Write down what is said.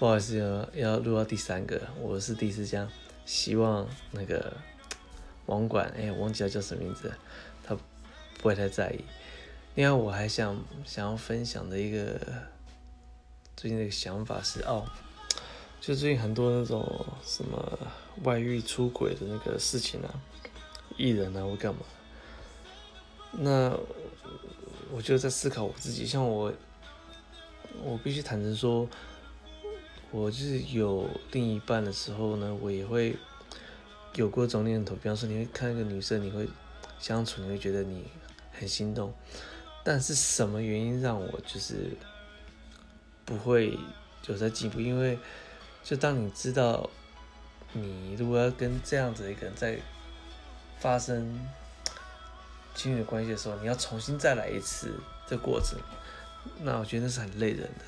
不好意思，要要录到第三个，我是第一次这样，希望那个网管，哎、欸，我忘记他叫什么名字，他不会太在意。另外，我还想想要分享的一个最近的一个想法是，哦，就最近很多那种什么外遇、出轨的那个事情啊，艺人啊，或干嘛，那我就在思考我自己，像我，我必须坦诚说，我就是有另一半的时候呢，我也会有过这种念头，比方说，你会看一个女生，你会相处，你会觉得你很心动。但是什么原因让我就是不会有在进步？因为就当你知道你如果要跟这样子一个人在发生亲密关系的时候，你要重新再来一次这过程，那我觉得那是很累人的。